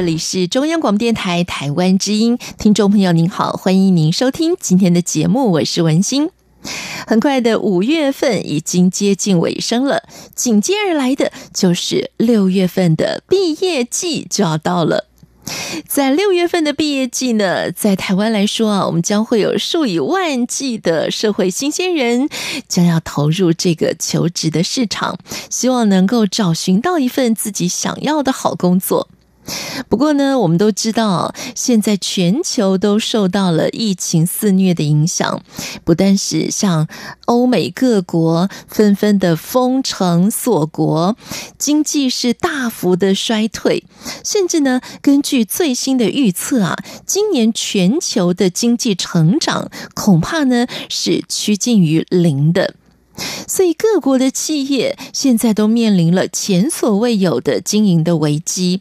这里是中央广播电台台湾之音，听众朋友您好，欢迎您收听今天的节目，我是文心。很快的五月份已经接近尾声了，紧接而来的就是六月份的毕业季就要到了。在六月份的毕业季呢，在台湾来说啊，我们将会有数以万计的社会新鲜人将要投入这个求职的市场，希望能够找寻到一份自己想要的好工作。不过呢，我们都知道，现在全球都受到了疫情肆虐的影响，不但是像欧美各国纷纷的封城锁国，经济是大幅的衰退，甚至呢，根据最新的预测啊，今年全球的经济成长恐怕呢是趋近于零的。所以各国的企业现在都面临了前所未有的经营的危机，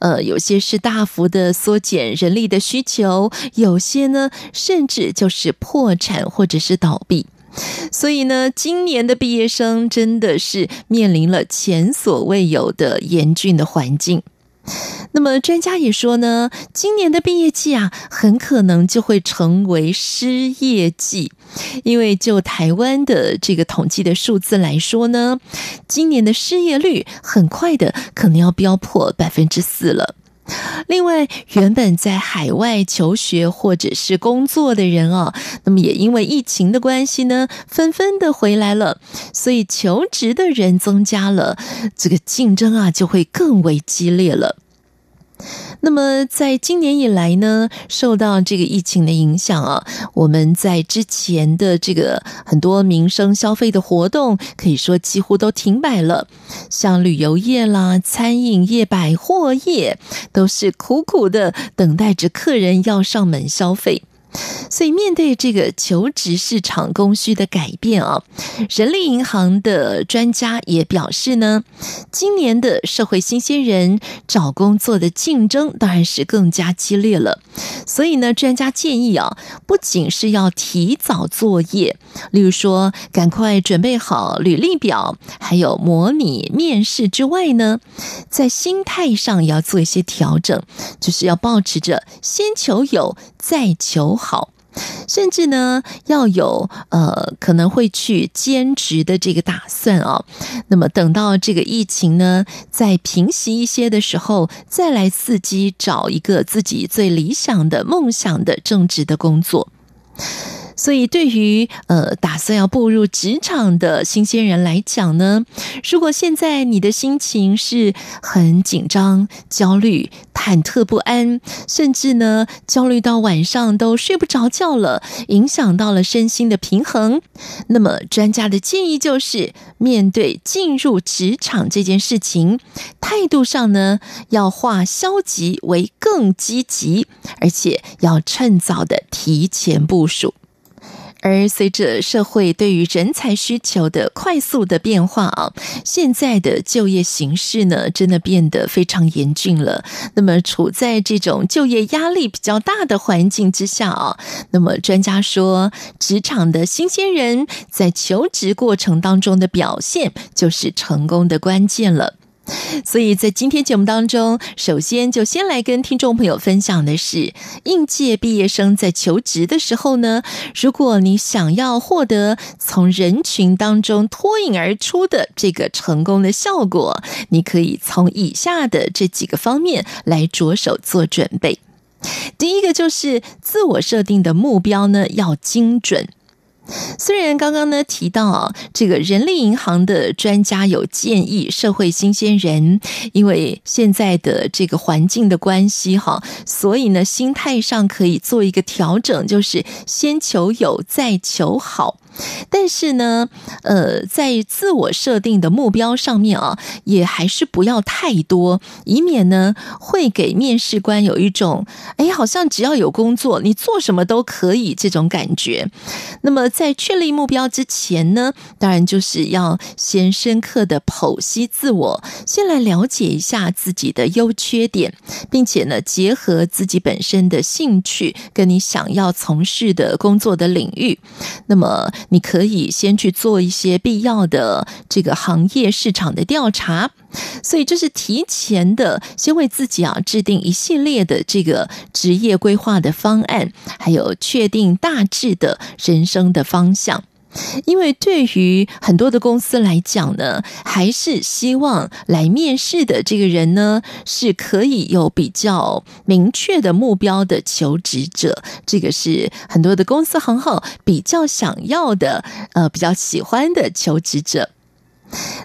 呃，有些是大幅的缩减人力的需求，有些呢甚至就是破产或者是倒闭。所以呢，今年的毕业生真的是面临了前所未有的严峻的环境。那么专家也说呢，今年的毕业季啊，很可能就会成为失业季，因为就台湾的这个统计的数字来说呢，今年的失业率很快的可能要飙破百分之四了。另外，原本在海外求学或者是工作的人啊，那么也因为疫情的关系呢，纷纷的回来了，所以求职的人增加了，这个竞争啊就会更为激烈了。那么，在今年以来呢，受到这个疫情的影响啊，我们在之前的这个很多民生消费的活动，可以说几乎都停摆了。像旅游业啦、餐饮业、百货业，都是苦苦的等待着客人要上门消费。所以，面对这个求职市场供需的改变啊，人力银行的专家也表示呢，今年的社会新鲜人找工作的竞争当然是更加激烈了。所以呢，专家建议啊，不仅是要提早作业，例如说赶快准备好履历表，还有模拟面试之外呢，在心态上也要做一些调整，就是要保持着先求有，再求好，甚至呢要有呃可能会去兼职的这个打算啊。那么等到这个疫情呢再平息一些的时候，再来伺机找一个自己最理想的梦想的正职的工作。所以，对于呃打算要步入职场的新鲜人来讲呢，如果现在你的心情是很紧张、焦虑、忐忑不安，甚至呢焦虑到晚上都睡不着觉了，影响到了身心的平衡，那么专家的建议就是，面对进入职场这件事情，态度上呢要化消极为更积极，而且要趁早的提前部署。而随着社会对于人才需求的快速的变化啊，现在的就业形势呢，真的变得非常严峻了。那么处在这种就业压力比较大的环境之下啊，那么专家说，职场的新鲜人在求职过程当中的表现，就是成功的关键了。所以在今天节目当中，首先就先来跟听众朋友分享的是，应届毕业生在求职的时候呢，如果你想要获得从人群当中脱颖而出的这个成功的效果，你可以从以下的这几个方面来着手做准备。第一个就是自我设定的目标呢，要精准。虽然刚刚呢提到啊，这个人力银行的专家有建议社会新鲜人，因为现在的这个环境的关系哈，所以呢心态上可以做一个调整，就是先求有再求好。但是呢，呃，在自我设定的目标上面啊，也还是不要太多，以免呢会给面试官有一种，哎，好像只要有工作，你做什么都可以这种感觉。那么在确立目标之前呢，当然就是要先深刻的剖析自我，先来了解一下自己的优缺点，并且呢，结合自己本身的兴趣跟你想要从事的工作的领域，那么。你可以先去做一些必要的这个行业市场的调查，所以这是提前的，先为自己啊制定一系列的这个职业规划的方案，还有确定大致的人生的方向。因为对于很多的公司来讲呢，还是希望来面试的这个人呢，是可以有比较明确的目标的求职者。这个是很多的公司行号比较想要的，呃，比较喜欢的求职者。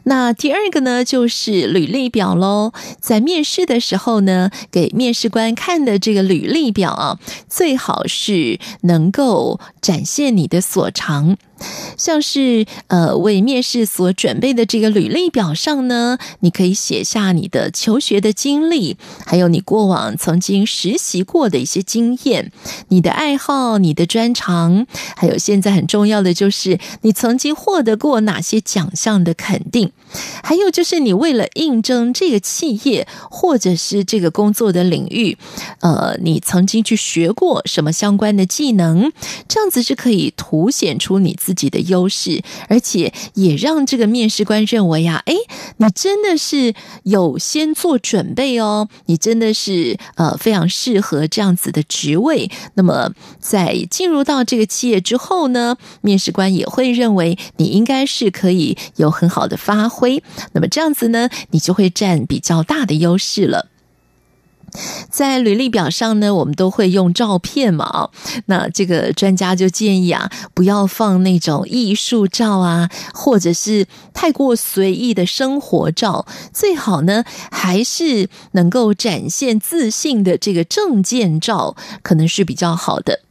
那第二个呢，就是履历表喽。在面试的时候呢，给面试官看的这个履历表啊，最好是能够展现你的所长。像是呃，为面试所准备的这个履历表上呢，你可以写下你的求学的经历，还有你过往曾经实习过的一些经验，你的爱好、你的专长，还有现在很重要的就是你曾经获得过哪些奖项的肯定，还有就是你为了应征这个企业或者是这个工作的领域，呃，你曾经去学过什么相关的技能，这样子是可以凸显出你自己的优势，而且也让这个面试官认为呀，诶，你真的是有先做准备哦，你真的是呃非常适合这样子的职位。那么在进入到这个企业之后呢，面试官也会认为你应该是可以有很好的发挥。那么这样子呢，你就会占比较大的优势了。在履历表上呢，我们都会用照片嘛。那这个专家就建议啊，不要放那种艺术照啊，或者是太过随意的生活照。最好呢，还是能够展现自信的这个证件照，可能是比较好的。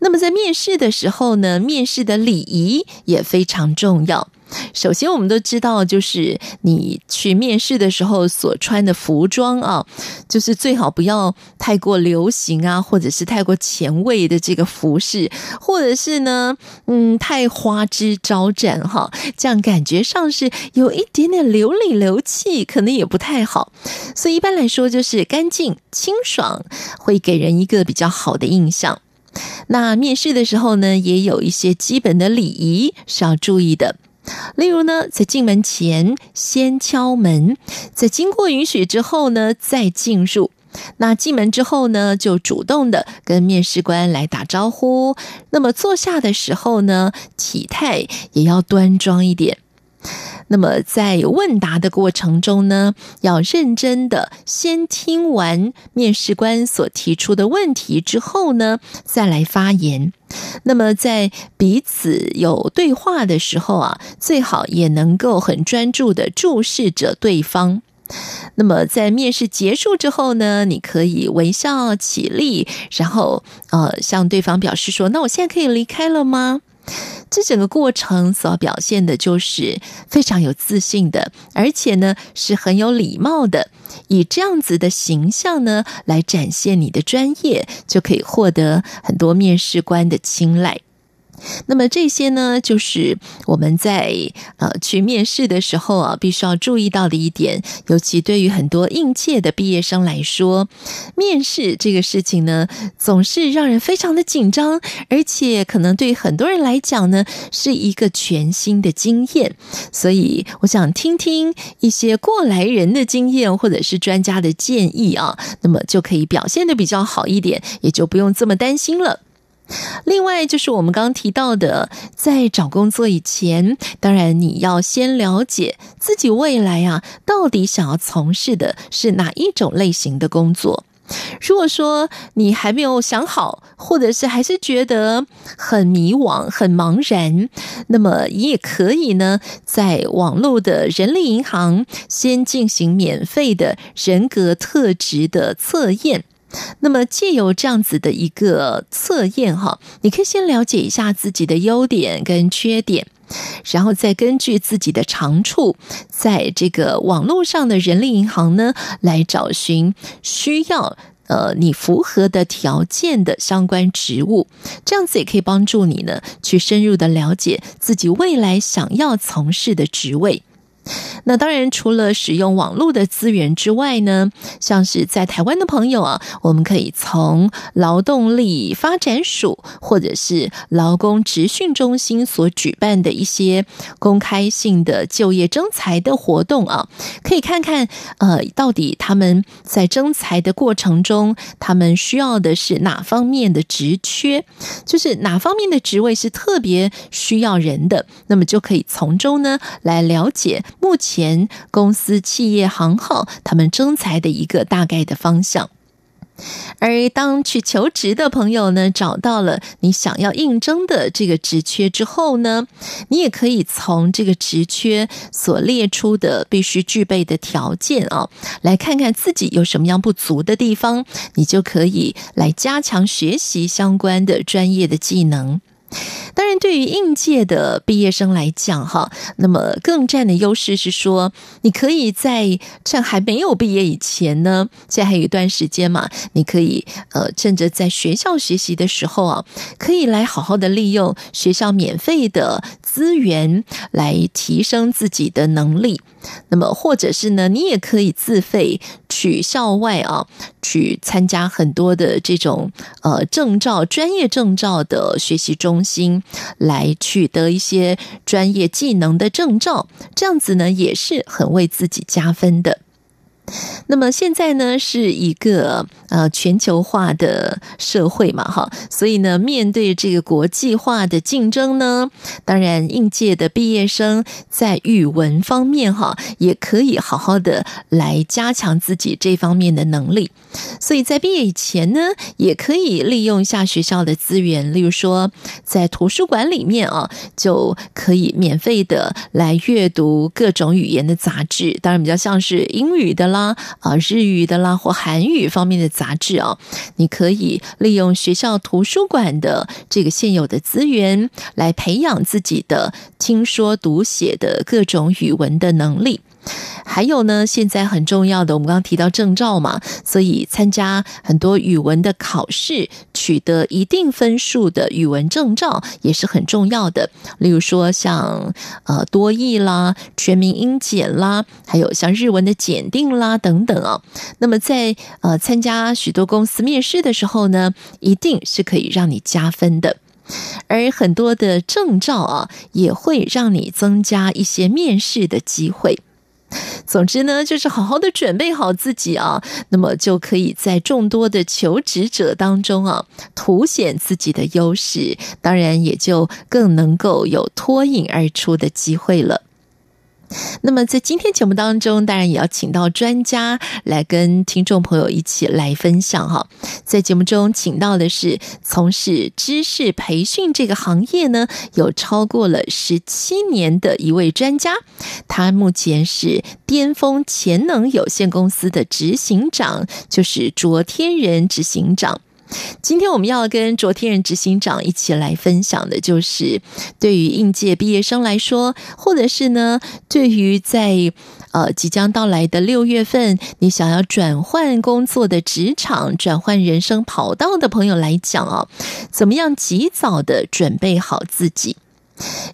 那么在面试的时候呢，面试的礼仪也非常重要。首先，我们都知道，就是你去面试的时候所穿的服装啊，就是最好不要太过流行啊，或者是太过前卫的这个服饰，或者是呢，嗯，太花枝招展哈，这样感觉上是有一点点流里流气，可能也不太好。所以一般来说，就是干净清爽，会给人一个比较好的印象。那面试的时候呢，也有一些基本的礼仪是要注意的。例如呢，在进门前先敲门，在经过允许之后呢，再进入。那进门之后呢，就主动的跟面试官来打招呼。那么坐下的时候呢，体态也要端庄一点。那么在问答的过程中呢，要认真的先听完面试官所提出的问题之后呢，再来发言。那么在彼此有对话的时候啊，最好也能够很专注的注视着对方。那么在面试结束之后呢，你可以微笑起立，然后呃向对方表示说：“那我现在可以离开了吗？”这整个过程所表现的就是非常有自信的，而且呢是很有礼貌的，以这样子的形象呢来展现你的专业，就可以获得很多面试官的青睐。那么这些呢，就是我们在呃去面试的时候啊，必须要注意到的一点。尤其对于很多应届的毕业生来说，面试这个事情呢，总是让人非常的紧张，而且可能对很多人来讲呢，是一个全新的经验。所以，我想听听一些过来人的经验，或者是专家的建议啊，那么就可以表现的比较好一点，也就不用这么担心了。另外，就是我们刚刚提到的，在找工作以前，当然你要先了解自己未来啊，到底想要从事的是哪一种类型的工作。如果说你还没有想好，或者是还是觉得很迷惘、很茫然，那么你也可以呢，在网络的人力银行先进行免费的人格特质的测验。那么借由这样子的一个测验哈，你可以先了解一下自己的优点跟缺点，然后再根据自己的长处，在这个网络上的人力银行呢，来找寻需要呃你符合的条件的相关职务，这样子也可以帮助你呢去深入的了解自己未来想要从事的职位。那当然，除了使用网络的资源之外呢，像是在台湾的朋友啊，我们可以从劳动力发展署或者是劳工职训中心所举办的一些公开性的就业征才的活动啊，可以看看呃，到底他们在征才的过程中，他们需要的是哪方面的职缺，就是哪方面的职位是特别需要人的，那么就可以从中呢来了解。目前公司、企业行号他们征才的一个大概的方向，而当去求职的朋友呢，找到了你想要应征的这个职缺之后呢，你也可以从这个职缺所列出的必须具备的条件啊，来看看自己有什么样不足的地方，你就可以来加强学习相关的专业的技能。当然，对于应届的毕业生来讲，哈，那么更占的优势是说，你可以在趁还没有毕业以前呢，现在还有一段时间嘛，你可以呃，趁着在学校学习的时候啊，可以来好好的利用学校免费的资源来提升自己的能力。那么，或者是呢，你也可以自费去校外啊，去参加很多的这种呃证照、专业证照的学习中心，来取得一些专业技能的证照，这样子呢，也是很为自己加分的。那么现在呢，是一个呃全球化的社会嘛，哈，所以呢，面对这个国际化的竞争呢，当然应届的毕业生在语文方面哈，也可以好好的来加强自己这方面的能力。所以在毕业以前呢，也可以利用一下学校的资源，例如说在图书馆里面啊，就可以免费的来阅读各种语言的杂志，当然比较像是英语的啦，啊日语的啦或韩语方面的杂志啊，你可以利用学校图书馆的这个现有的资源来培养自己的听说读写的各种语文的能力。还有呢，现在很重要的，我们刚刚提到证照嘛，所以参加很多语文的考试，取得一定分数的语文证照也是很重要的。例如说像呃多益啦、全民英检啦，还有像日文的检定啦等等啊。那么在呃参加许多公司面试的时候呢，一定是可以让你加分的。而很多的证照啊，也会让你增加一些面试的机会。总之呢，就是好好的准备好自己啊，那么就可以在众多的求职者当中啊，凸显自己的优势，当然也就更能够有脱颖而出的机会了。那么在今天节目当中，当然也要请到专家来跟听众朋友一起来分享哈。在节目中请到的是从事知识培训这个行业呢，有超过了十七年的一位专家，他目前是巅峰潜能有限公司的执行长，就是卓天人执行长。今天我们要跟卓天任执行长一起来分享的，就是对于应届毕业生来说，或者是呢，对于在呃即将到来的六月份，你想要转换工作的职场、转换人生跑道的朋友来讲啊，怎么样及早的准备好自己。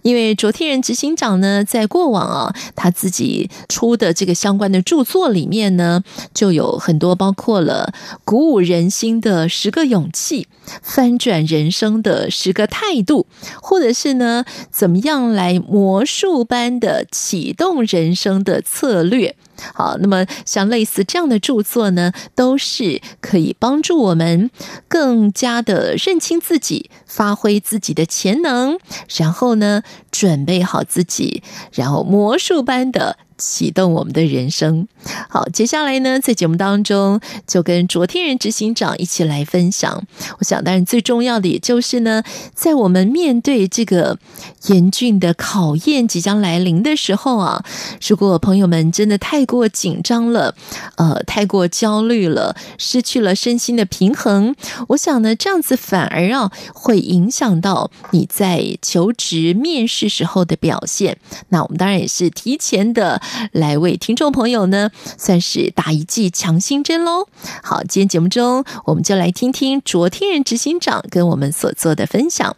因为卓天仁执行长呢，在过往啊，他自己出的这个相关的著作里面呢，就有很多包括了鼓舞人心的十个勇气、翻转人生的十个态度，或者是呢，怎么样来魔术般的启动人生的策略。好，那么像类似这样的著作呢，都是可以帮助我们更加的认清自己，发挥自己的潜能，然后呢，准备好自己，然后魔术般的启动我们的人生。好，接下来呢，在节目当中就跟卓天仁执行长一起来分享。我想，当然最重要的也就是呢，在我们面对这个严峻的考验即将来临的时候啊，如果朋友们真的太过紧张了，呃，太过焦虑了，失去了身心的平衡，我想呢，这样子反而啊会影响到你在求职面试时候的表现。那我们当然也是提前的来为听众朋友呢，算是打一剂强心针喽。好，今天节目中我们就来听听卓天仁执行长跟我们所做的分享。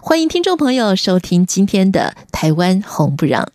欢迎听众朋友收听今天的《台湾红不让》。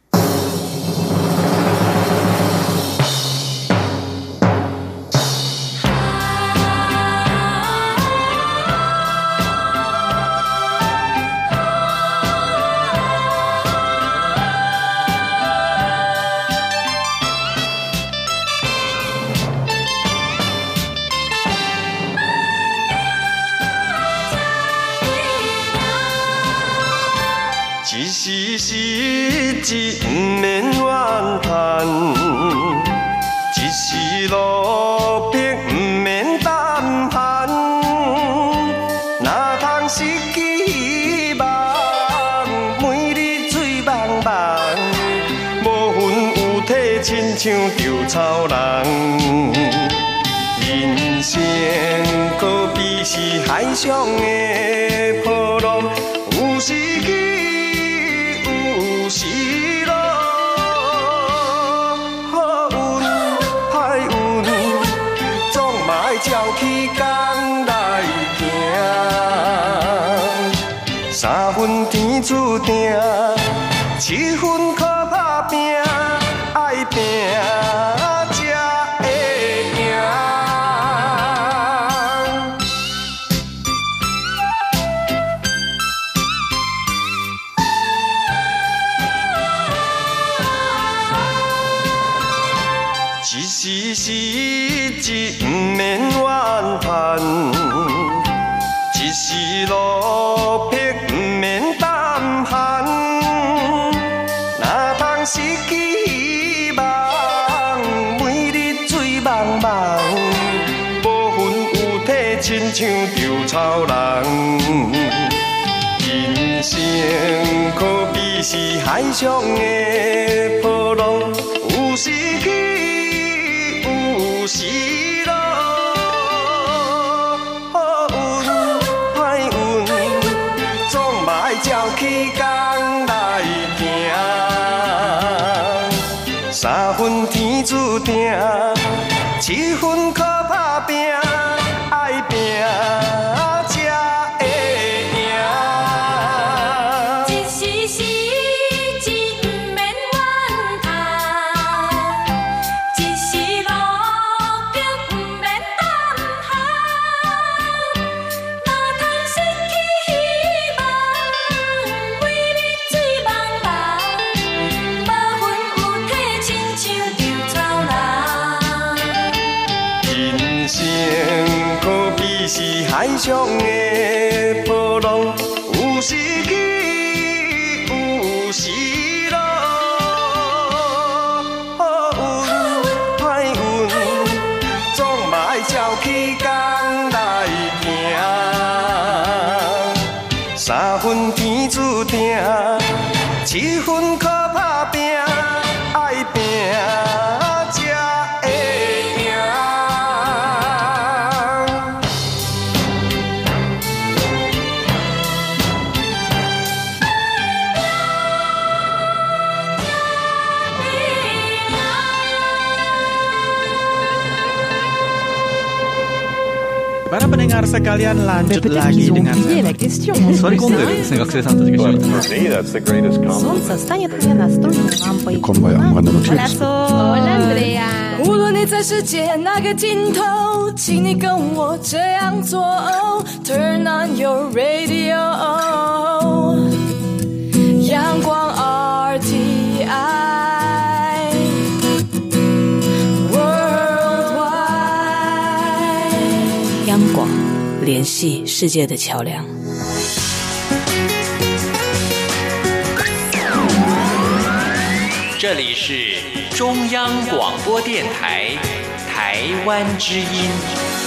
海上的草人，人生可比是海上的波浪，有时起，有时落，好运歹运，总嘛爱照起工来行，三分天注定，七分 Para pendengar sekalian lanjut lagi dengan Sorry, That's the greatest compliment. 无论你在世界哪个尽头，请你跟我这样做。Turn on your radio， 联系世界的桥梁。这里是中央广播电台台湾之音。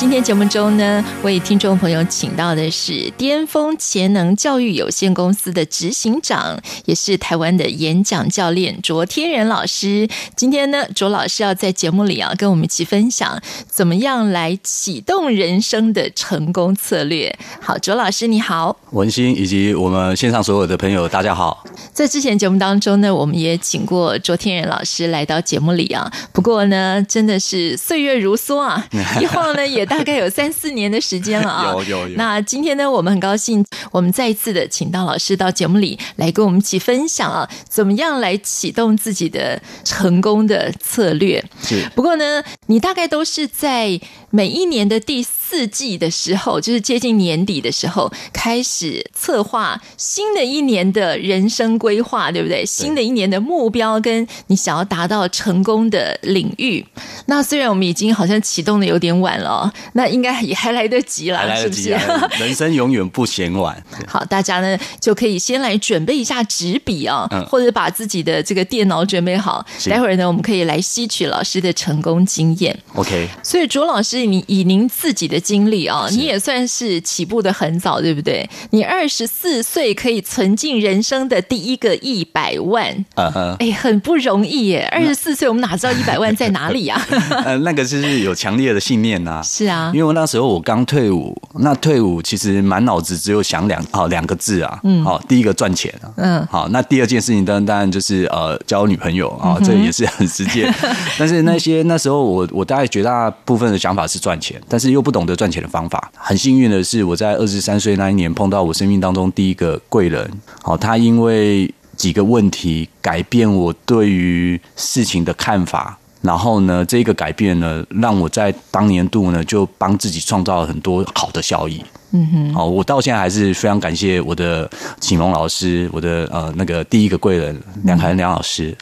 今天节目中呢，为听众朋友请到的是巅峰潜能教育有限公司的执行长，也是台湾的演讲教练卓天仁老师。今天呢，卓老师要在节目里啊，跟我们一起分享怎么样来启动人生的成功策略。好，卓老师你好，文心以及我们线上所有的朋友，大家好。在之前节目当中呢，我们也请过卓天仁老师来到节目里啊。不过呢，真的是岁月如梭啊，一晃呢也。大概有三四年的时间了啊！有有有。那今天呢，我们很高兴，我们再一次的请到老师到节目里来跟我们一起分享啊，怎么样来启动自己的成功的策略。是。不过呢，你大概都是在每一年的第四季的时候，就是接近年底的时候，开始策划新的一年的人生规划，对不对？新的一年的目标跟你想要达到成功的领域。那虽然我们已经好像启动的有点晚了。那应该也还来得及啦，来得及，是不是？人生永远不嫌晚。好，大家呢就可以先来准备一下纸笔啊，或者把自己的这个电脑准备好。待会儿呢，我们可以来吸取老师的成功经验。OK。所以卓老师，你以您自己的经历啊，你也算是起步的很早，对不对？你二十四岁可以存进人生的第一个一百万，嗯嗯，哎，很不容易耶。二十四岁，我们哪知道一百万在哪里啊？呃，那个就是有强烈的信念呐。是啊。因为那时候我刚退伍，那退伍其实满脑子只有想两好两个字啊，嗯，好，第一个赚钱啊，嗯，好，那第二件事情当然当然就是呃交女朋友啊，这也是很实际。但是那些那时候我我大概绝大部分的想法是赚钱，但是又不懂得赚钱的方法。很幸运的是，我在二十三岁那一年碰到我生命当中第一个贵人，好，他因为几个问题改变我对于事情的看法。然后呢，这个改变呢，让我在当年度呢，就帮自己创造了很多好的效益。嗯哼，好，我到现在还是非常感谢我的启蒙老师，我的呃那个第一个贵人梁凯恩梁老师。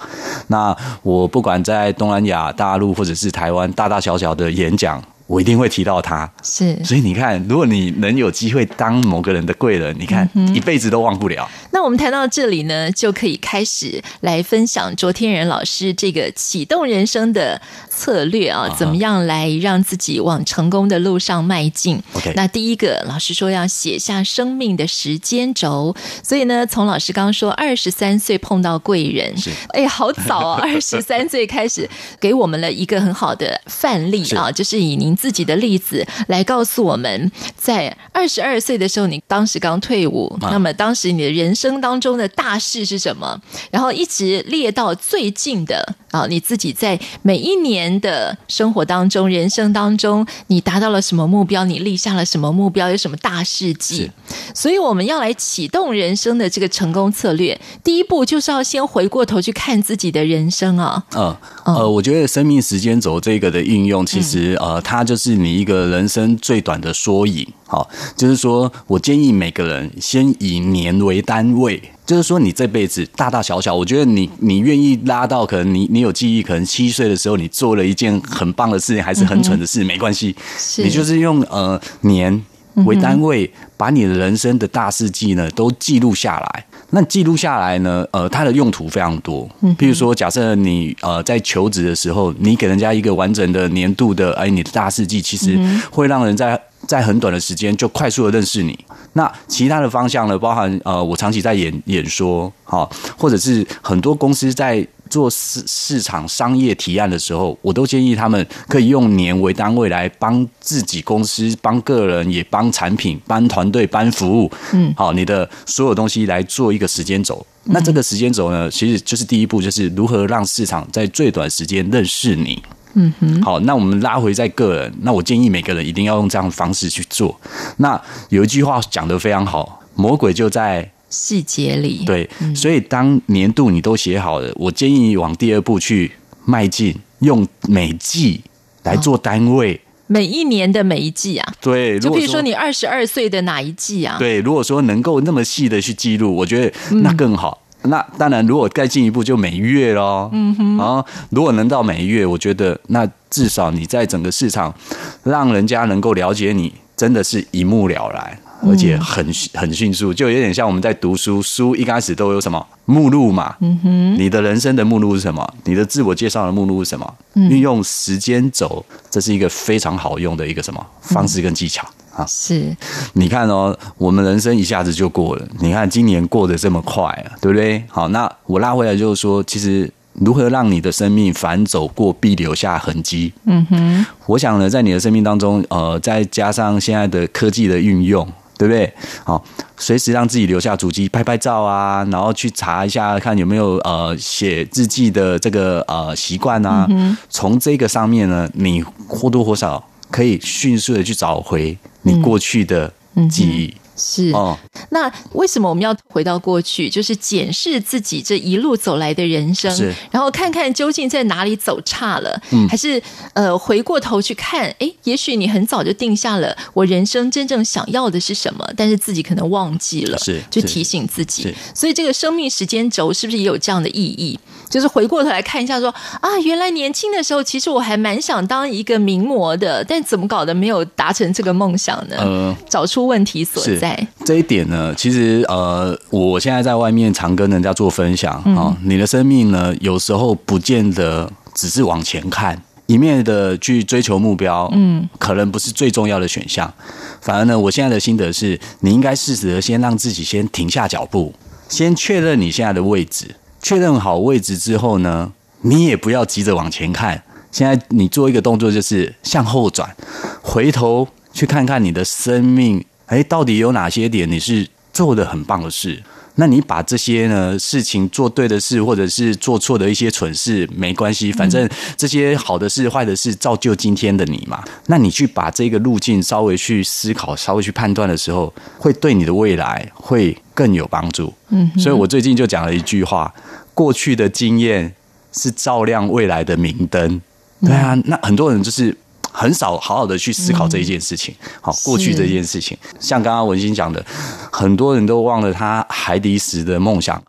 那我不管在东南亚、大陆或者是台湾，大大小小的演讲。我一定会提到他，是，所以你看，如果你能有机会当某个人的贵人，你看一辈子都忘不了。那我们谈到这里呢，就可以开始来分享卓天仁老师这个启动人生的策略啊，怎么样来让自己往成功的路上迈进？OK，那第一个，老师说要写下生命的时间轴，所以呢，从老师刚刚说二十三岁碰到贵人，是，哎，好早啊，二十三岁开始给我们了一个很好的范例啊，就是以您。自己的例子来告诉我们，在二十二岁的时候，你当时刚退伍，那么当时你的人生当中的大事是什么？然后一直列到最近的啊，你自己在每一年的生活当中、人生当中，你达到了什么目标？你立下了什么目标？有什么大事迹？所以我们要来启动人生的这个成功策略，第一步就是要先回过头去看自己的人生啊。嗯呃，我觉得生命时间轴这个的应用，其实呃，它就是你一个人生最短的缩影。好，就是说我建议每个人先以年为单位，就是说你这辈子大大小小，我觉得你你愿意拉到可能你你有记忆，可能七岁的时候你做了一件很棒的事情，还是很蠢的事，没关系，你就是用呃年为单位，把你的人生的大事记呢都记录下来。那记录下来呢，呃，它的用途非常多。譬如说，假设你呃在求职的时候，你给人家一个完整的年度的哎你的大事记，其实会让人在。在很短的时间就快速的认识你。那其他的方向呢？包含呃，我长期在演演说，哈，或者是很多公司在做市市场商业提案的时候，我都建议他们可以用年为单位来帮自己公司、帮个人、也帮产品、帮团队、帮服务。嗯，好，你的所有东西来做一个时间轴。那这个时间轴呢，其实就是第一步，就是如何让市场在最短时间认识你。嗯哼，好，那我们拉回在个人，那我建议每个人一定要用这样的方式去做。那有一句话讲得非常好，魔鬼就在细节里。对，所以当年度你都写好了，我建议你往第二步去迈进，用每季来做单位。哦，每一年的每一季啊。对，就比如说你二十二岁的哪一季啊？对，如果说能够那么细的去记录，我觉得那更好。嗯那当然，如果再进一步就每月喽。嗯哼。啊，如果能到每月，我觉得那至少你在整个市场，让人家能够了解你，真的是一目了然，而且很很迅速，就有点像我们在读书，书一开始都有什么目录嘛，嗯哼，你的人生的目录是什么？你的自我介绍的目录是什么？运用时间轴，这是一个非常好用的一个什么方式跟技巧啊？是，你看哦，我们人生一下子就过了，你看今年过得这么快啊，对不对？好，那我拉回来就是说，其实。如何让你的生命反走过必留下痕迹？嗯哼，我想呢，在你的生命当中，呃，再加上现在的科技的运用，对不对？好，随时让自己留下足迹，拍拍照啊，然后去查一下，看有没有呃写日记的这个呃习惯啊。嗯哼，从这个上面呢，你或多或少可以迅速的去找回你过去的记忆。嗯是哦，那为什么我们要回到过去？就是检视自己这一路走来的人生，是然后看看究竟在哪里走差了，嗯，还是呃回过头去看，哎，也许你很早就定下了我人生真正想要的是什么，但是自己可能忘记了，是就提醒自己。所以这个生命时间轴是不是也有这样的意义？就是回过头来看一下说，说啊，原来年轻的时候其实我还蛮想当一个名模的，但怎么搞的没有达成这个梦想呢？呃，找出问题所在。这一点呢，其实呃，我现在在外面常跟人家做分享啊、嗯哦，你的生命呢，有时候不见得只是往前看，一面的去追求目标，嗯，可能不是最重要的选项。反而呢，我现在的心得是，你应该适时的先让自己先停下脚步，先确认你现在的位置，确认好位置之后呢，你也不要急着往前看。现在你做一个动作，就是向后转，回头去看看你的生命。哎，到底有哪些点你是做的很棒的事？那你把这些呢事情做对的事，或者是做错的一些蠢事，没关系，反正这些好的事、坏的事造就今天的你嘛。那你去把这个路径稍微去思考、稍微去判断的时候，会对你的未来会更有帮助。嗯，所以我最近就讲了一句话：过去的经验是照亮未来的明灯。对啊，那很多人就是。很少好好的去思考这一件事情，好、嗯、过去这件事情，像刚刚文心讲的，很多人都忘了他海底时的梦想。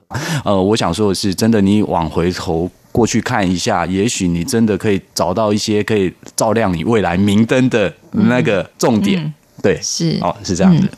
呃，我想说的是，真的，你往回头过去看一下，也许你真的可以找到一些可以照亮你未来明灯的那个重点。嗯、对，是哦，是这样子。嗯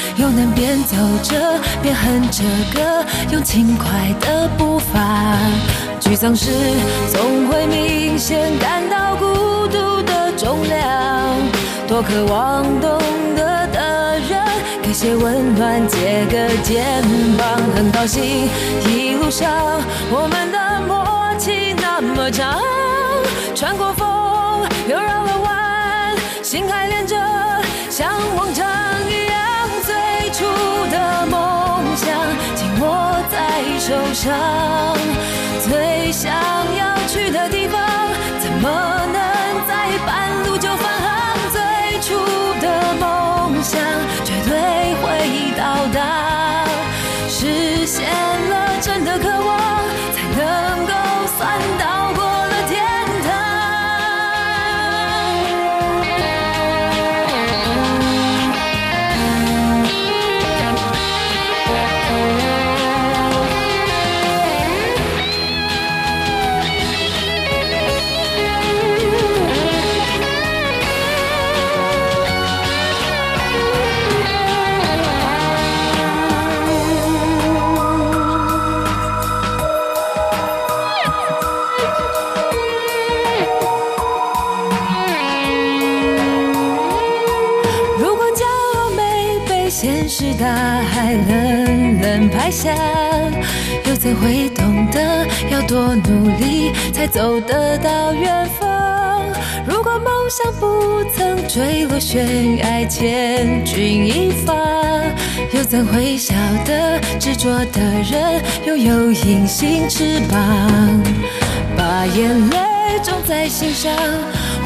又能边走着边哼着歌，用轻快的步伐。沮丧时总会明显感到孤独的重量，多渴望懂得的人。给些温暖，借个肩膀，很高兴一路上我们的默契那么长，穿过风又绕了弯，心还连着，像往常受伤，最想要去的地方，怎么能在半路就返航？最初的梦想绝对。会到达，实现了真的渴望，下，又怎会懂得要多努力才走得到远方？如果梦想不曾坠落悬崖，千钧一发，又怎会晓得执着的人拥有隐形翅膀？把眼泪种在心上。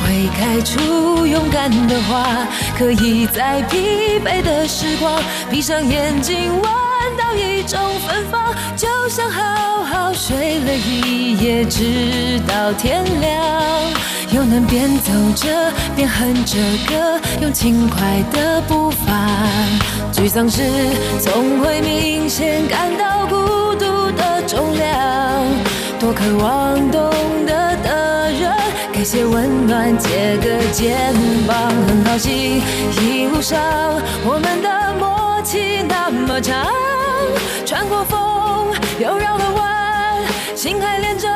会开出勇敢的花，可以在疲惫的时光，闭上眼睛望一种芬芳，就像好好睡了一夜，直到天亮，又能边走着边哼着歌，用轻快的步伐。沮丧时总会明显感到孤独的重量，多渴望懂得的人。给些温暖，借个肩膀，很高兴一路上我们的默契那么长，穿过风又绕了弯，心还连着，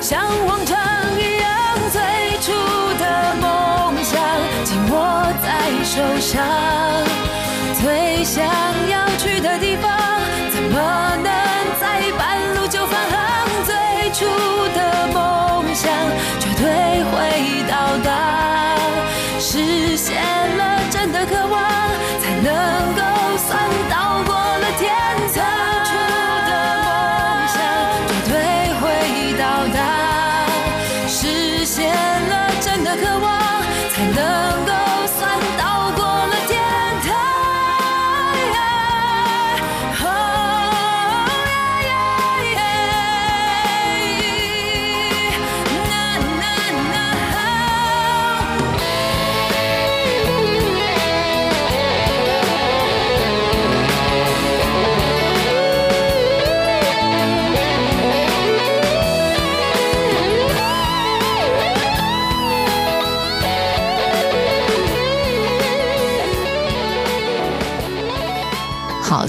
像往常一样，最初的梦想紧握在手上，最想要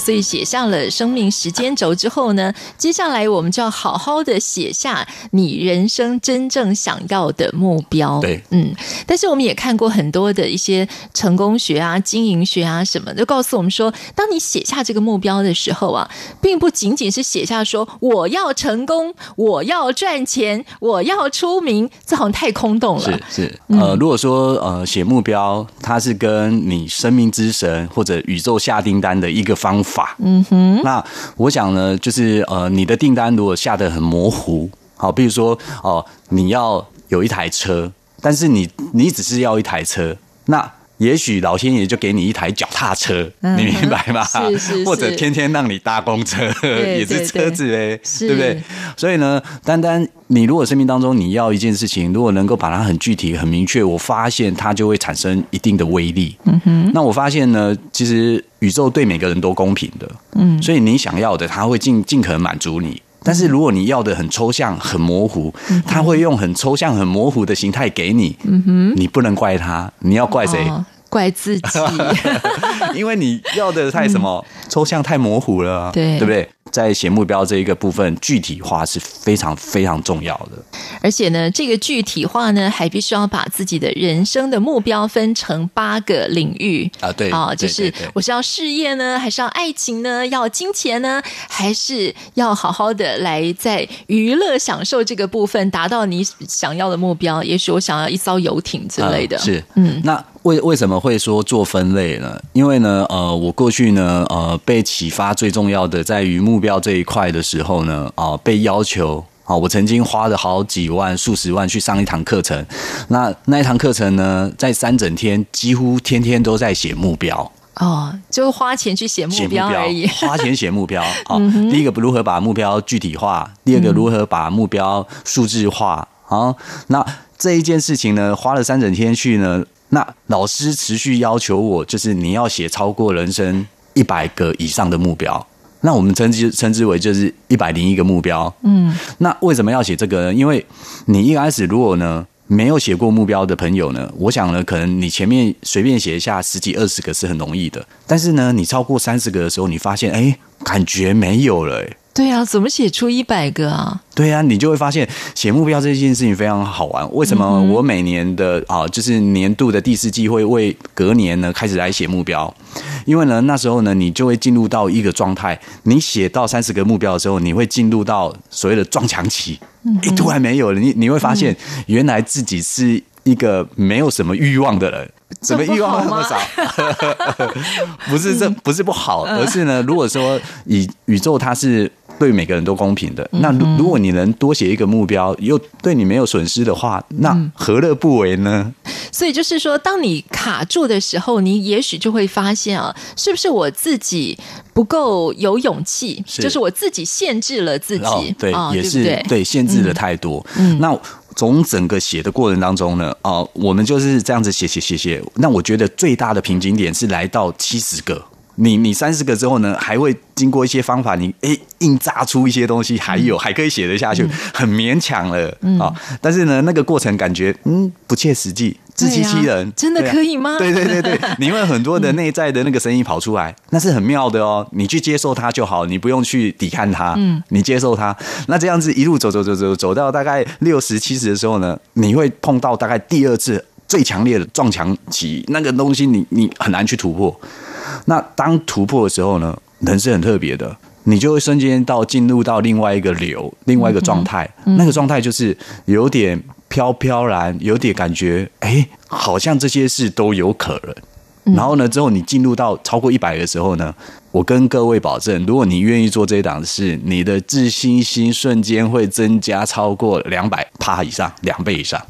所以写下了生命时间轴之后呢，接下来我们就要好好的写下你人生真正想要的目标。对，嗯，但是我们也看过很多的一些成功学啊、经营学啊什么的，就告诉我们说，当你写下这个目标的时候啊，并不仅仅是写下说我要成功、我要赚钱、我要出名，这好像太空洞了。是是，呃，如果说呃写目标，它是跟你生命之神或者宇宙下订单的一个方。方法，嗯哼，那我想呢，就是呃，你的订单如果下得很模糊，好，比如说哦、呃，你要有一台车，但是你你只是要一台车，那。也许老天爷就给你一台脚踏车，嗯、你明白吗？是是是，或者天天让你搭公车，也是车子嘞，对不对？所以呢，单单你如果生命当中你要一件事情，如果能够把它很具体、很明确，我发现它就会产生一定的威力。嗯哼。那我发现呢，其实宇宙对每个人都公平的。嗯。所以你想要的，它会尽尽可能满足你。但是如果你要的很抽象、很模糊，他会用很抽象、很模糊的形态给你。嗯哼，你不能怪他，你要怪谁？哦，怪自己，因为你要的太什么？嗯，抽象太模糊了，对，对不对？在写目标这一个部分，具体化是非常非常重要的。而且呢，这个具体化呢，还必须要把自己的人生的目标分成八个领域啊。对啊，就是我是要事业呢，还是要爱情呢？要金钱呢，还是要好好的来在娱乐享受这个部分达到你想要的目标？也许我想要一艘游艇之类的。啊、是，嗯，那为为什么会说做分类呢？因为呢，呃，我过去呢，呃，被启发最重要的在于目标。标这一块的时候呢，啊，被要求啊，我曾经花了好几万、数十万去上一堂课程。那那一堂课程呢，在三整天，几乎天天都在写目标。哦，就花钱去写目标而已。花钱写目标。好，第一个如何把目标具体化，第二个如何把目标数字化。好，那这一件事情呢，花了三整天去呢。那老师持续要求我，就是你要写超过人生一百个以上的目标。那我们称之称之为就是一百零一个目标。嗯，那为什么要写这个呢？因为你一开始如果呢没有写过目标的朋友呢，我想呢，可能你前面随便写一下十几二十个是很容易的。但是呢，你超过三十个的时候，你发现哎，感觉没有了，对啊，怎么写出一百个啊？对啊，你就会发现写目标这件事情非常好玩。为什么我每年的啊，就是年度的第四季会为隔年呢开始来写目标？因为呢，那时候呢，你就会进入到一个状态。你写到三十个目标的时候，你会进入到所谓的撞墙期。一突然没有了，你你会发现原来自己是一个没有什么欲望的人。怎么欲望那么少？不是这不是不好，而是呢，如果说以宇宙它是对每个人都公平的，那如如果你能多写一个目标，又对你没有损失的话，那何乐不为呢？所以就是说，当你卡住的时候，你也许就会发现啊，是不是我自己不够有勇气？就是我自己限制了自己，对，也是对限制了太多。嗯，那。从整个写的过程当中呢，哦，我们就是这样子写写写写。那我觉得最大的瓶颈点是来到七十个，你你三十个之后呢，还会经过一些方法，你诶硬扎出一些东西，还有还可以写得下去，很勉强了啊。但是呢，那个过程感觉嗯不切实际。自欺欺人，真的可以吗？对对对对，你会很多的内在的那个声音跑出来，那是很妙的哦。你去接受它就好，你不用去抵抗它。嗯，你接受它，那这样子一路走走走走走到大概六十七十的时候呢，你会碰到大概第二次最强烈的撞墙期，那个东西你你很难去突破。那当突破的时候呢，人是很特别的，你就会瞬间到进入到另外一个流，另外一个状态，那个状态就是有点。飘飘然，有点感觉，哎，好像这些事都有可能。然后呢，之后你进入到超过一百的时候呢，我跟各位保证，如果你愿意做这一档事，你的自信心瞬间会增加超过两百趴以上，两倍以上。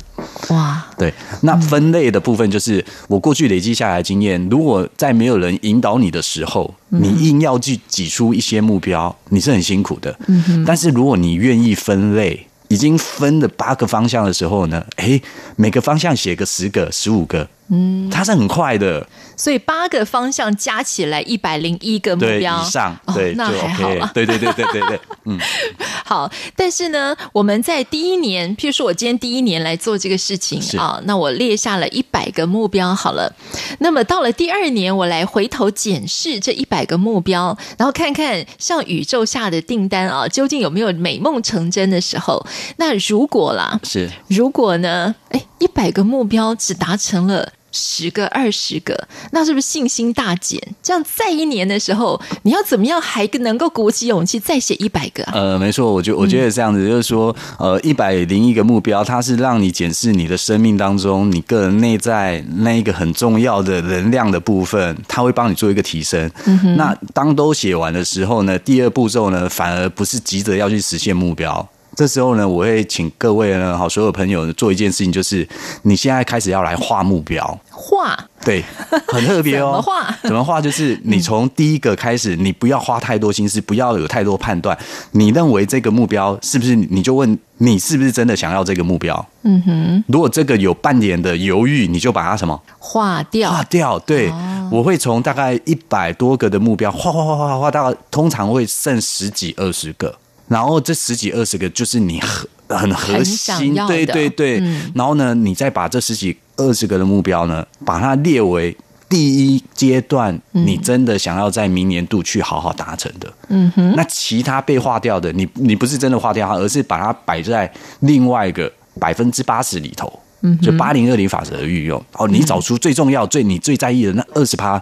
哇，对。那分类的部分就是我过去累积下来的经验，如果在没有人引导你的时候，你硬要去挤出一些目标，你是很辛苦的。嗯但是如果你愿意分类。已经分了八个方向的时候呢，诶，每个方向写个十个、十五个，嗯，它是很快的。所以八个方向加起来一百零一个目标以上，对，那还好了。对对对对对对，嗯，好。但是呢，我们在第一年，譬如说我今天第一年来做这个事情啊，那我列下了一百个目标，好了。那么到了第二年，我来回头检视这一百个目标，然后看看像宇宙下的订单啊，究竟有没有美梦成真的时候。那如果啦，是如果呢？哎，一百个目标只达成了。十个、二十个，那是不是信心大减？这样再一年的时候，你要怎么样还能够鼓起勇气再写一百个啊？呃，没错，我觉我觉得这样子就是说，呃，一百零一个目标，它是让你检视你的生命当中，你个人内在那一个很重要的能量的部分，它会帮你做一个提升。那当都写完的时候呢，第二步骤呢，反而不是急着要去实现目标。这时候呢，我会请各位呢，好，所有朋友做一件事情，就是你现在开始要来画目标。画，对，很特别哦。怎么画？怎么画？就是你从第一个开始，你不要花太多心思，不要有太多判断。你认为这个目标是不是？你就问你是不是真的想要这个目标？嗯哼。如果这个有半点的犹豫，你就把它什么？划掉。划掉。对，哦、我会从大概一百多个的目标画画画画画，大概通常会剩十几二十个。然后这十几二十个就是你很很核心，对对对。嗯、然后呢，你再把这十几二十个的目标呢，把它列为第一阶段，你真的想要在明年度去好好达成的。嗯哼。那其他被划掉的，你你不是真的划掉它，而是把它摆在另外一个百分之八十里头。嗯。就八零二零法则的运用。哦，你找出最重要、最你最在意的那二十趴，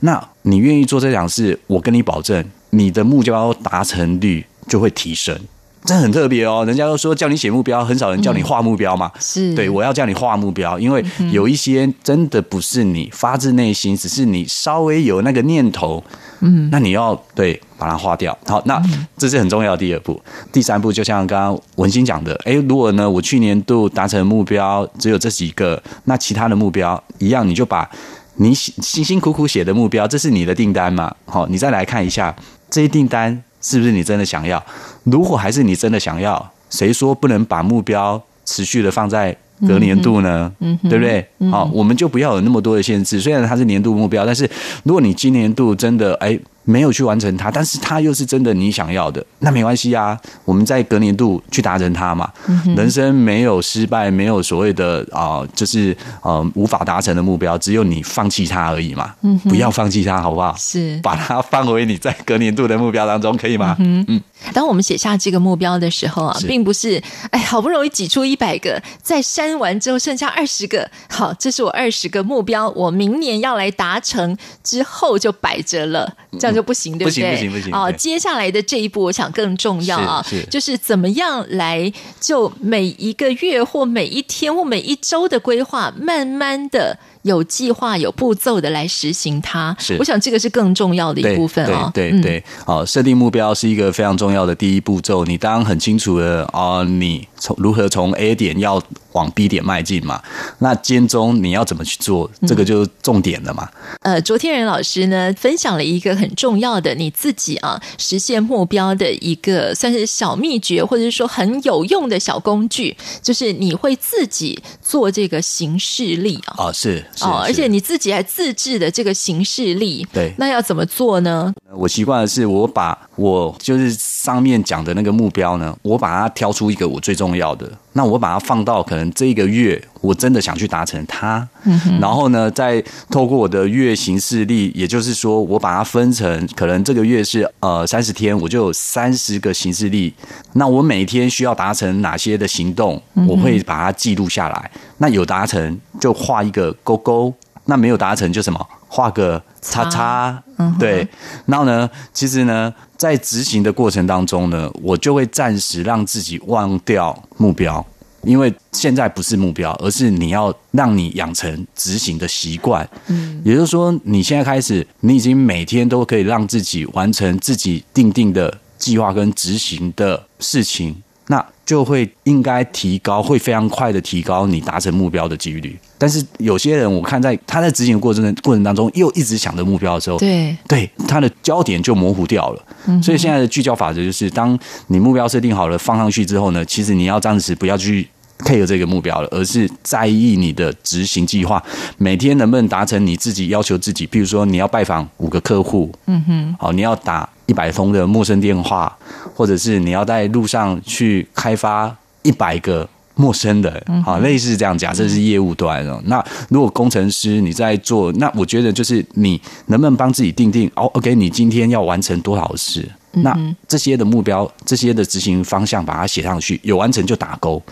那你愿意做这两事，我跟你保证，你的目标达成率。就会提升，这很特别哦。人家都说叫你写目标，很少人叫你画目标嘛。嗯、是对，我要叫你画目标，因为有一些真的不是你发自内心，只是你稍微有那个念头。嗯，那你要对把它划掉。好，那这是很重要的第二步。第三步，就像刚刚文心讲的，诶，如果呢，我去年度达成目标只有这几个，那其他的目标一样，你就把你辛辛苦苦写的目标，这是你的订单嘛？好，你再来看一下这些订单。是不是你真的想要？如果还是你真的想要，谁说不能把目标持续的放在隔年度呢？嗯，对不对？好，我们就不要有那么多的限制。虽然它是年度目标，但是如果你今年度真的哎没有去完成它，但是它又是真的你想要的，那没关系啊，我们在隔年度去达成它嘛。嗯、人生没有失败，没有所谓的啊、呃，就是呃无法达成的目标，只有你放弃它而已嘛。嗯，不要放弃它，好不好？是，把它放回你在隔年度的目标当中，可以吗？嗯嗯。当我们写下这个目标的时候啊，并不是哎，好不容易挤出一百个，再删完之后剩下二十个，好，这是我二十个目标，我明年要来达成之后就摆着了，这样就不行，对不对？不行不行不行。哦，接下来的这一步，我想更重要啊，就是怎么样来就每一个月或每一天或每一周的规划，慢慢的。有计划、有步骤的来实行它，是我想这个是更重要的一部分啊。对对对，好，设定目标是一个非常重要的第一步骤。你当然很清楚的啊，你从如何从 A 点要往 B 点迈进嘛？那间中你要怎么去做？这个就是重点了嘛。呃，卓天仁老师呢分享了一个很重要的你自己啊实现目标的一个算是小秘诀，或者是说很有用的小工具，就是你会自己做这个行事历啊。啊，是。哦，而且你自己还自制的这个行事历，对，那要怎么做呢？我习惯的是，我把我就是上面讲的那个目标呢，我把它挑出一个我最重要的，那我把它放到可能这一个月我真的想去达成它，嗯，然后呢，再透过我的月行事历，也就是说，我把它分成可能这个月是呃三十天，我就有三十个行事历，那我每天需要达成哪些的行动，我会把它记录下来，那有达成就画一个勾勾，那没有达成就什么？画个叉叉，对。然后呢，其实呢，在执行的过程当中呢，我就会暂时让自己忘掉目标，因为现在不是目标，而是你要让你养成执行的习惯。嗯，也就是说，你现在开始，你已经每天都可以让自己完成自己定定的计划跟执行的事情。那就会应该提高，会非常快的提高你达成目标的几率。但是有些人，我看在他在执行的过程的过程当中，又一直想着目标的时候，对对，他的焦点就模糊掉了。所以现在的聚焦法则就是，当你目标设定好了放上去之后呢，其实你要暂时不要去 care 这个目标了，而是在意你的执行计划，每天能不能达成你自己要求自己。比如说，你要拜访五个客户，嗯哼，好，你要打一百通的陌生电话。或者是你要在路上去开发一百个陌生的，好，类似这样。假设是业务端哦。那如果工程师你在做，那我觉得就是你能不能帮自己定定哦，OK，你今天要完成多少事？那这些的目标，这些的执行方向，把它写上去，有完成就打勾。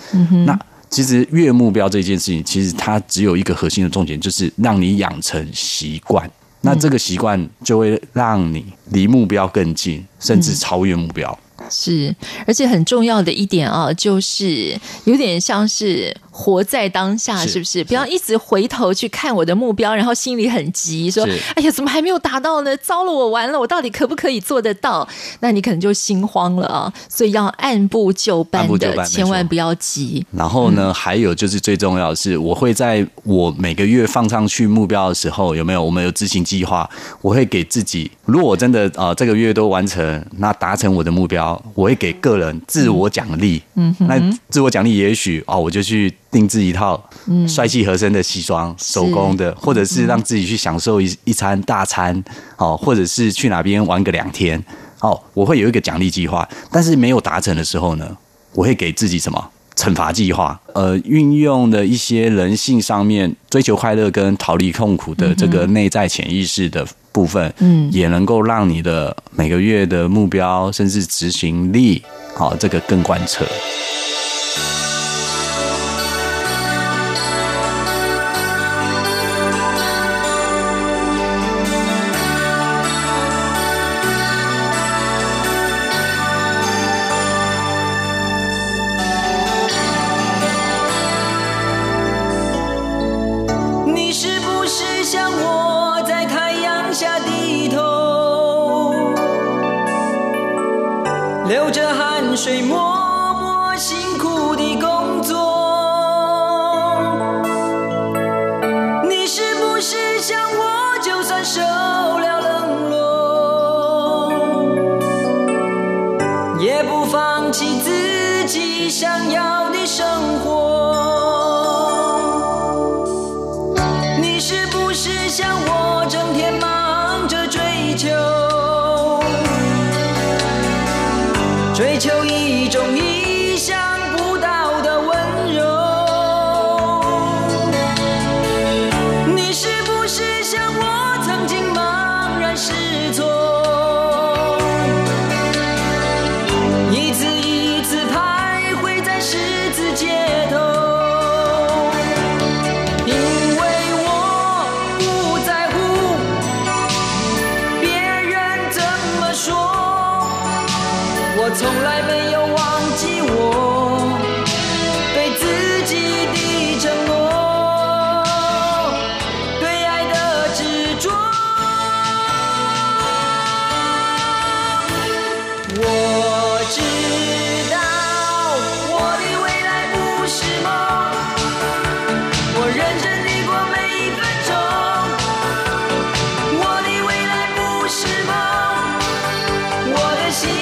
那其实月目标这件事情，其实它只有一个核心的重点，就是让你养成习惯。那这个习惯就会让你离目标更近，甚至超越目标。是，而且很重要的一点啊，就是有点像是。活在当下，是不是？不要一直回头去看我的目标，然后心里很急，说：“哎呀，怎么还没有达到呢？糟了，我完了，我到底可不可以做得到？”那你可能就心慌了啊！所以要按部就班的，千万不要急。然后呢，嗯、还有就是最重要的是，我会在我每个月放上去目标的时候，有没有？我们有执行计划，我会给自己，如果我真的啊、呃、这个月都完成，那达成我的目标，我会给个人自我奖励。嗯，那自我奖励也许啊、哦，我就去。定制一套帅气合身的西装，手工的，或者是让自己去享受一一餐大餐，哦，或者是去哪边玩个两天，哦，我会有一个奖励计划。但是没有达成的时候呢，我会给自己什么惩罚计划？呃，运用的一些人性上面追求快乐跟逃离痛苦的这个内在潜意识的部分，嗯，也能够让你的每个月的目标甚至执行力，好，这个更贯彻。心。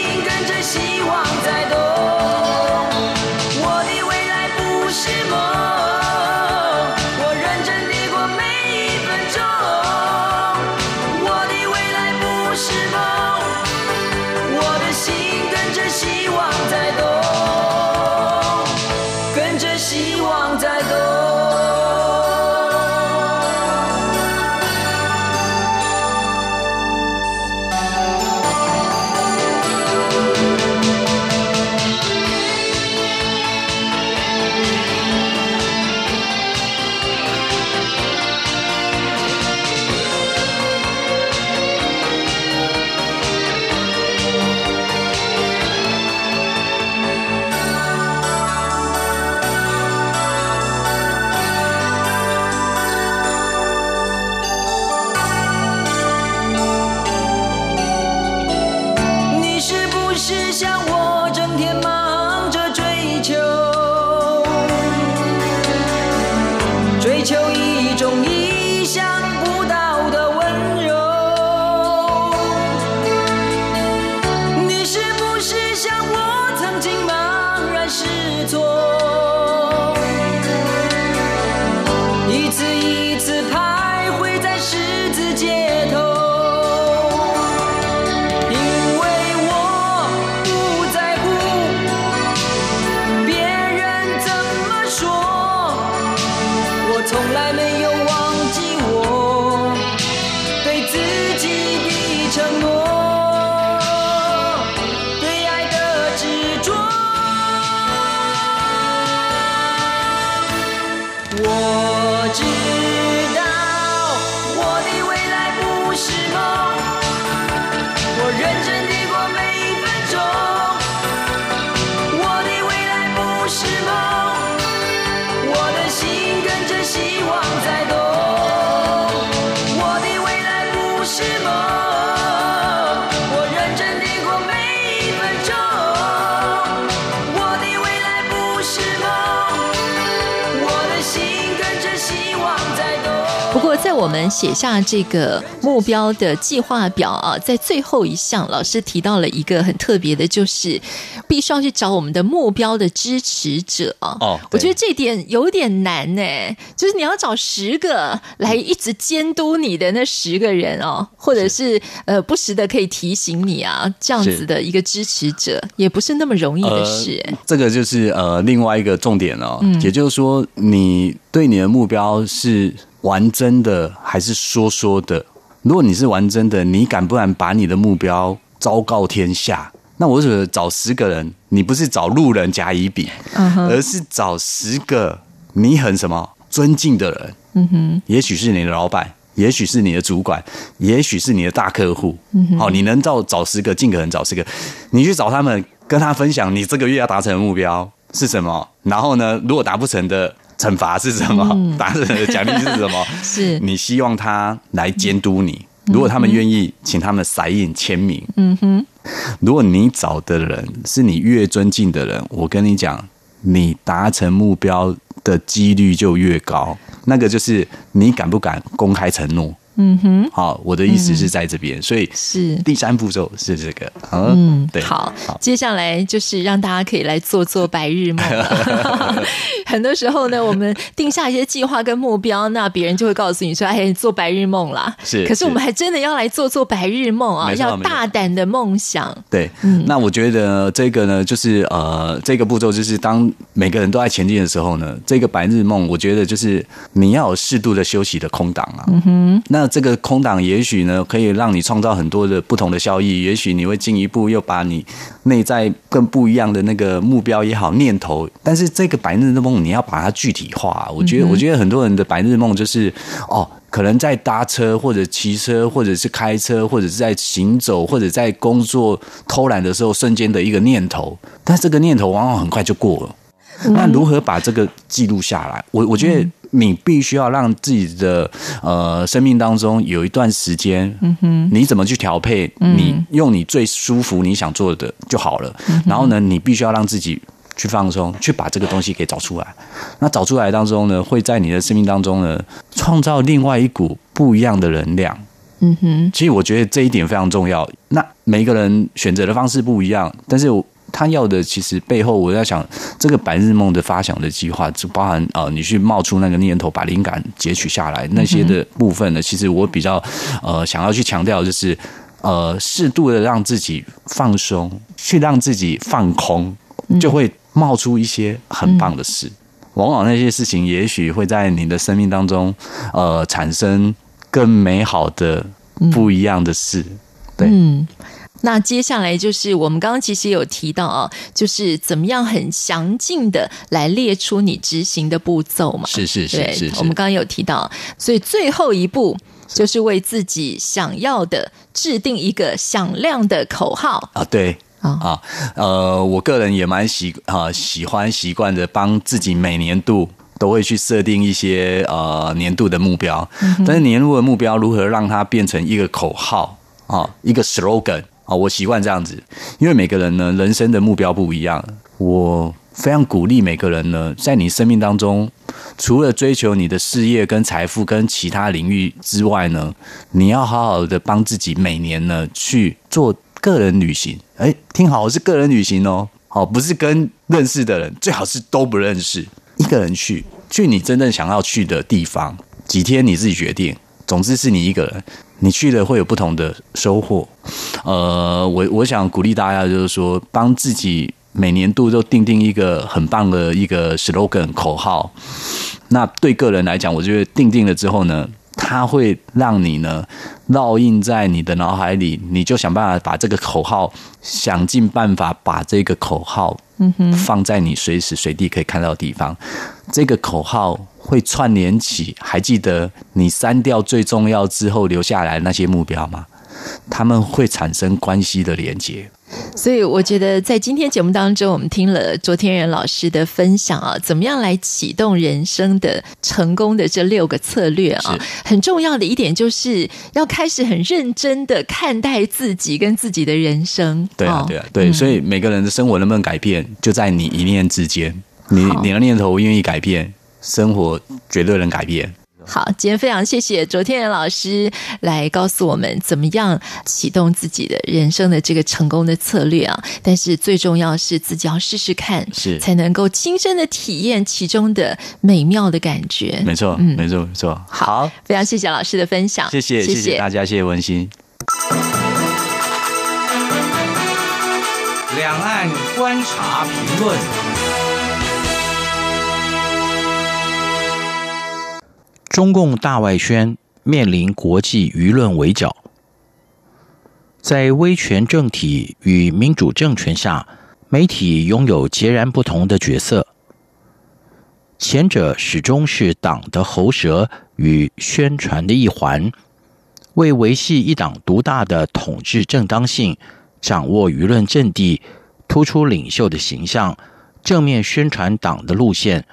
我写下这个目标的计划表啊，在最后一项，老师提到了一个很特别的，就是必须要去找我们的目标的支持者啊。哦，我觉得这点有点难呢，就是你要找十个来一直监督你的那十个人哦，或者是呃不时的可以提醒你啊，这样子的一个支持者，也不是那么容易的事。呃，这个就是呃另外一个重点哦，嗯，也就是说，你对你的目标是。玩真的还是说说的？如果你是玩真的，你敢不敢把你的目标昭告天下？那我觉得找十个人，你不是找路人甲乙丙，而是找十个你很什么尊敬的人。嗯哼，也许是你的老板，也许是你的主管，也许是你的大客户。嗯哼，好，你能找找十个，尽可能找十个，你去找他们，跟他分享你这个月要达成的目标是什么。然后呢，如果达不成的。惩罚是什么？达人的奖励是什么？是你希望他来监督你。如果他们愿意，请他们赛印签名。嗯哼。如果你找的人是你越尊敬的人，我跟你讲，你达成目标的几率就越高。那个就是你敢不敢公开承诺？嗯哼，好，我的意思是在这边，嗯、所以是第三步骤是这个，嗯，对，好，好，接下来就是让大家可以来做做白日梦。很多时候呢，我们定下一些计划跟目标，那别人就会告诉你说：“哎，你做白日梦啦。”是，可是我们还真的要来做做白日梦啊，要大胆的梦想。对，嗯，那我觉得这个呢，就是呃，这个步骤就是当每个人都在前进的时候呢，这个白日梦，我觉得就是你要有适度的休息的空档啊。嗯哼，那。这个空档也许呢，可以让你创造很多的不同的效益。也许你会进一步又把你内在更不一样的那个目标也好念头。但是这个白日的梦，你要把它具体化。我觉得，我觉得很多人的白日梦就是哦，可能在搭车或者骑车，或者是开车，或者是在行走，或者在工作偷懒的时候瞬间的一个念头。但这个念头往往很快就过了。那如何把这个记录下来？我我觉得。你必须要让自己的呃生命当中有一段时间，嗯哼，你怎么去调配？你用你最舒服、你想做的就好了。然后呢，你必须要让自己去放松，去把这个东西给找出来。那找出来当中呢，会在你的生命当中呢，创造另外一股不一样的能量。嗯哼，其实我觉得这一点非常重要。那每一个人选择的方式不一样，但是我。他要的其实背后，我在想，这个白日梦的发想的计划，就包含呃，你去冒出那个念头，把灵感截取下来那些的部分呢。其实我比较呃想要去强调，就是呃适度的让自己放松，去让自己放空，就会冒出一些很棒的事。往往那些事情，也许会在你的生命当中呃产生更美好的不一样的事。对。那接下来就是我们刚刚其实有提到啊，就是怎么样很详尽的来列出你执行的步骤嘛。是是是是，是，我们刚刚有提到，所以最后一步就是为自己想要的制定一个响亮的口号啊。对啊啊呃，我个人也蛮喜啊喜欢习惯的帮自己每年度都会去设定一些呃年度的目标，但是年度的目标如何让它变成一个口号啊，一个 slogan。啊，我习惯这样子，因为每个人呢，人生的目标不一样。我非常鼓励每个人呢，在你生命当中，除了追求你的事业跟财富跟其他领域之外呢，你要好好的帮自己每年呢去做个人旅行。哎，听好，是个人旅行哦，哦，不是跟认识的人，最好是都不认识，一个人去，去你真正想要去的地方，几天你自己决定。总之是你一个人，你去了会有不同的收获。呃，我我想鼓励大家，就是说，帮自己每年度都定定一个很棒的一个 slogan 口号。那对个人来讲，我觉得定定了之后呢，它会让你呢烙印在你的脑海里，你就想办法把这个口号，想尽办法把这个口号，嗯哼，放在你随时随地可以看到的地方。这个口号会串联起，还记得你删掉最重要之后留下来那些目标吗？他们会产生关系的连接。所以我觉得，在今天节目当中，我们听了卓天仁老师的分享啊，怎么样来启动人生的成功的这六个策略啊？很重要的一点就是要开始很认真的看待自己跟自己的人生。对啊，对啊，对。嗯，所以每个人的生活能不能改变，就在你一念之间。你你的念头愿意改变，生活绝对能改变。好，今天非常谢谢卓天仁老师来告诉我们怎么样启动自己的人生的这个成功的策略啊！但是最重要是自己要试试看，是才能够亲身的体验其中的美妙的感觉。没错，嗯，没错，没错。好，非常谢谢老师的分享，谢谢，谢谢大家，谢谢文心。两岸观察评论。中共大外宣面临国际舆论围剿，在威权政体与民主政权下，媒体拥有截然不同的角色。前者始终是党的喉舌与宣传的一环，为维系一党独大的统治正当性，掌握舆论阵地，突出领袖的形象，正面宣传党的路线。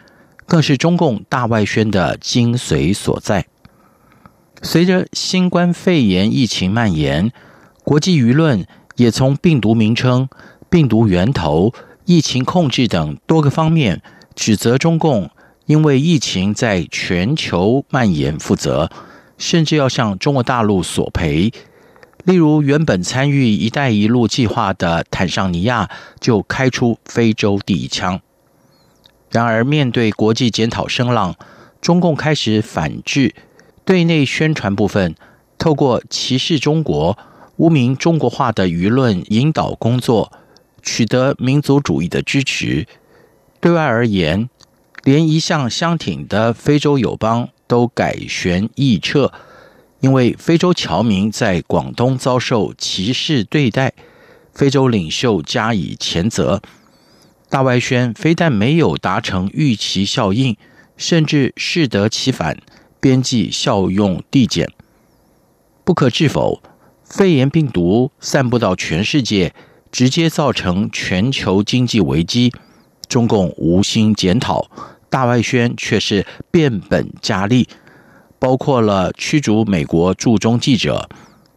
更是中共大外宣的精髓所在。随着新冠肺炎疫情蔓延，国际舆论也从病毒名称、病毒源头、疫情控制等多个方面指责中共，因为疫情在全球蔓延负责，甚至要向中国大陆索赔。例如，原本参与“一带一路”计划的坦桑尼亚就开出非洲第一枪。然而，面对国际检讨声浪，中共开始反制，对内宣传部分透过歧视中国、污名中国化的舆论引导工作，取得民族主义的支持；对外而言，连一向相挺的非洲友邦都改弦易辙，因为非洲侨民在广东遭受歧视对待，非洲领袖加以谴责。大外宣非但没有达成预期效应，甚至适得其反，边际效用递减。不可置否，肺炎病毒散布到全世界，直接造成全球经济危机。中共无心检讨，大外宣却是变本加厉，包括了驱逐美国驻中记者。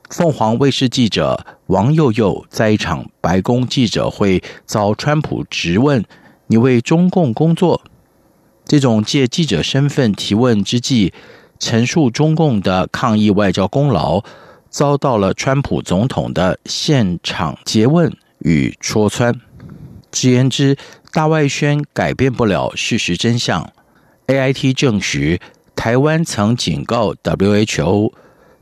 凤凰卫视记者王佑佑在一场白宫记者会遭川普质问：“你为中共工作？”这种借记者身份提问之际，陈述中共的抗疫外交功劳，遭到了川普总统的现场诘问与戳穿。直言之，大外宣改变不了事实真相。AIT 证实，台湾曾警告 WHO。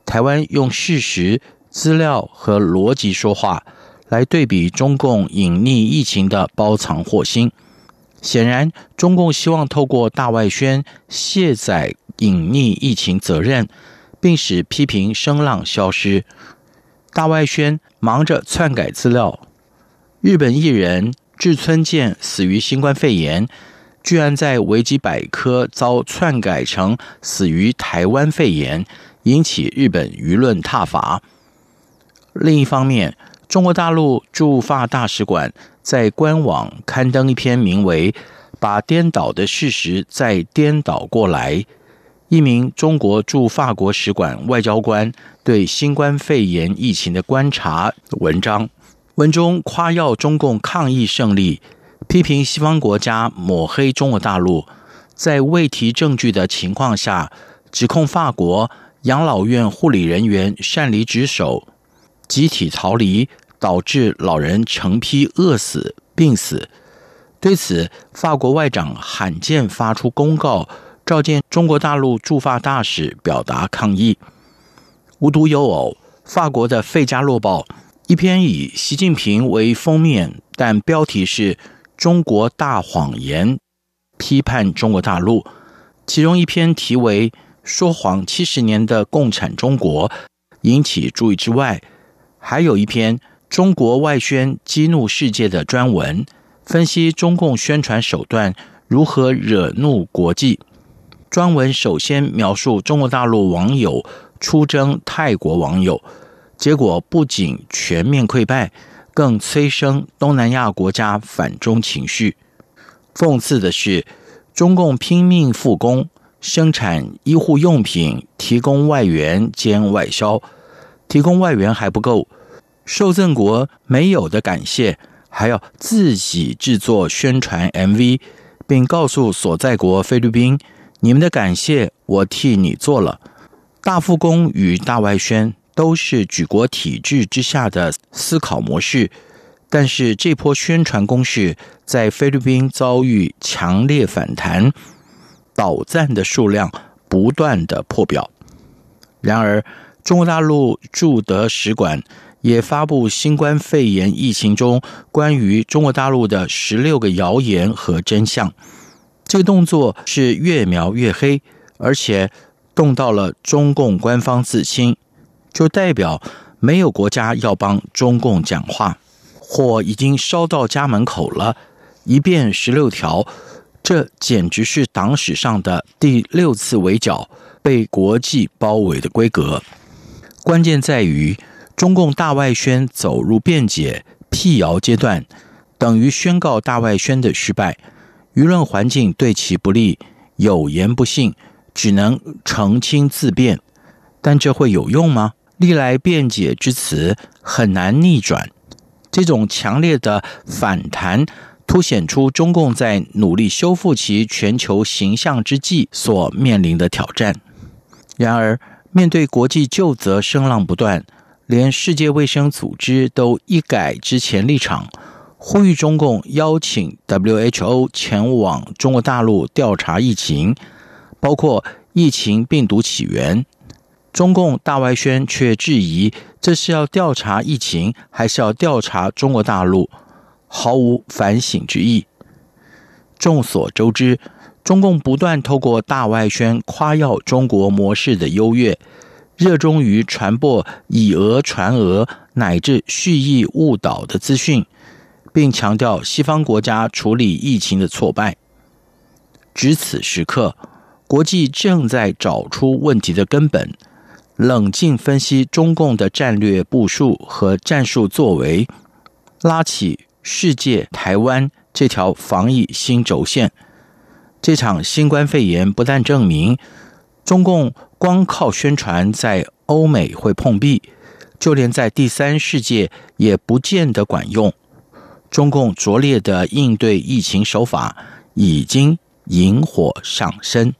台湾用事实、资料和逻辑说话，来对比中共隐匿疫情的包藏祸心。显然，中共希望透过大外宣卸载隐匿疫情责任，并使批评声浪消失。大外宣忙着篡改资料，日本艺人志村健死于新冠肺炎，居然在维基百科遭篡改成死于台湾肺炎。引起日本舆论挞伐。另一方面，中国大陆驻法大使馆在官网刊登一篇名为“把颠倒的事实再颠倒过来”，一名中国驻法国使馆外交官对新冠肺炎疫情的观察文章。文中夸耀中共抗疫胜利，批评西方国家抹黑中国大陆，在未提证据的情况下，指控法国。养老院护理人员擅离职守，集体逃离，导致老人成批饿死、病死。对此，法国外长罕见发出公告，召见中国大陆驻法大使，表达抗议。无独有偶，法国的《费加洛报》一篇以习近平为封面，但标题是“中国大谎言”，批判中国大陆。其中一篇题为“说谎七十年的共产中国”，引起注意之外，还有一篇“中国外宣激怒世界”的专文。分析中共宣传手段如何惹怒国际。专文首先描述中国大陆网友出征泰国网友，结果不仅全面溃败，更催生东南亚国家反中情绪。讽刺的是，中共拼命复工，生产医护用品，提供外援兼外销，提供外援还不够，受赠国没有的感谢。还要自己制作宣传 MV，并告诉所在国菲律宾：“你们的感谢我替你做了。”大复工与大外宣都是举国体制之下的思考模式，但是这波宣传攻势在菲律宾遭遇强烈反弹，倒赞的数量不断的破表。然而，中国大陆驻德使馆。也发布新冠肺炎疫情中关于中国大陆的十六个谣言和真相。这个动作是越描越黑，而且动到了中共官方自清，就代表没有国家要帮中共讲话，火已经烧到家门口了。一遍十六条，这简直是党史上的第六次围剿，被国际包围的规格。关键在于。中共大外宣走入辩解、辟谣阶段，等于宣告大外宣的失败，舆论环境对其不利，有言不信，只能澄清自辩。但这会有用吗？历来辩解之词很难逆转。这种强烈的反弹，凸显出中共在努力修复其全球形象之际所面临的挑战。然而，面对国际究责声浪不断。连世界卫生组织都一改之前立场，呼吁中共邀请 WHO 前往中国大陆调查疫情，包括疫情病毒起源。中共大外宣却质疑这是要调查疫情，还是要调查中国大陆，毫无反省之意。众所周知，中共不断透过大外宣夸耀中国模式的优越。热衷于传播以讹传讹乃至蓄意误导的资讯，并强调西方国家处理疫情的挫败。值此时刻，国际正在找出问题的根本，冷静分析中共的战略部署和战术作为，拉起世界台湾这条防疫新轴线。这场新冠肺炎不但证明中共。光靠宣传在欧美会碰壁，就连在第三世界也不见得管用。中共拙劣的应对疫情手法已经引火上身。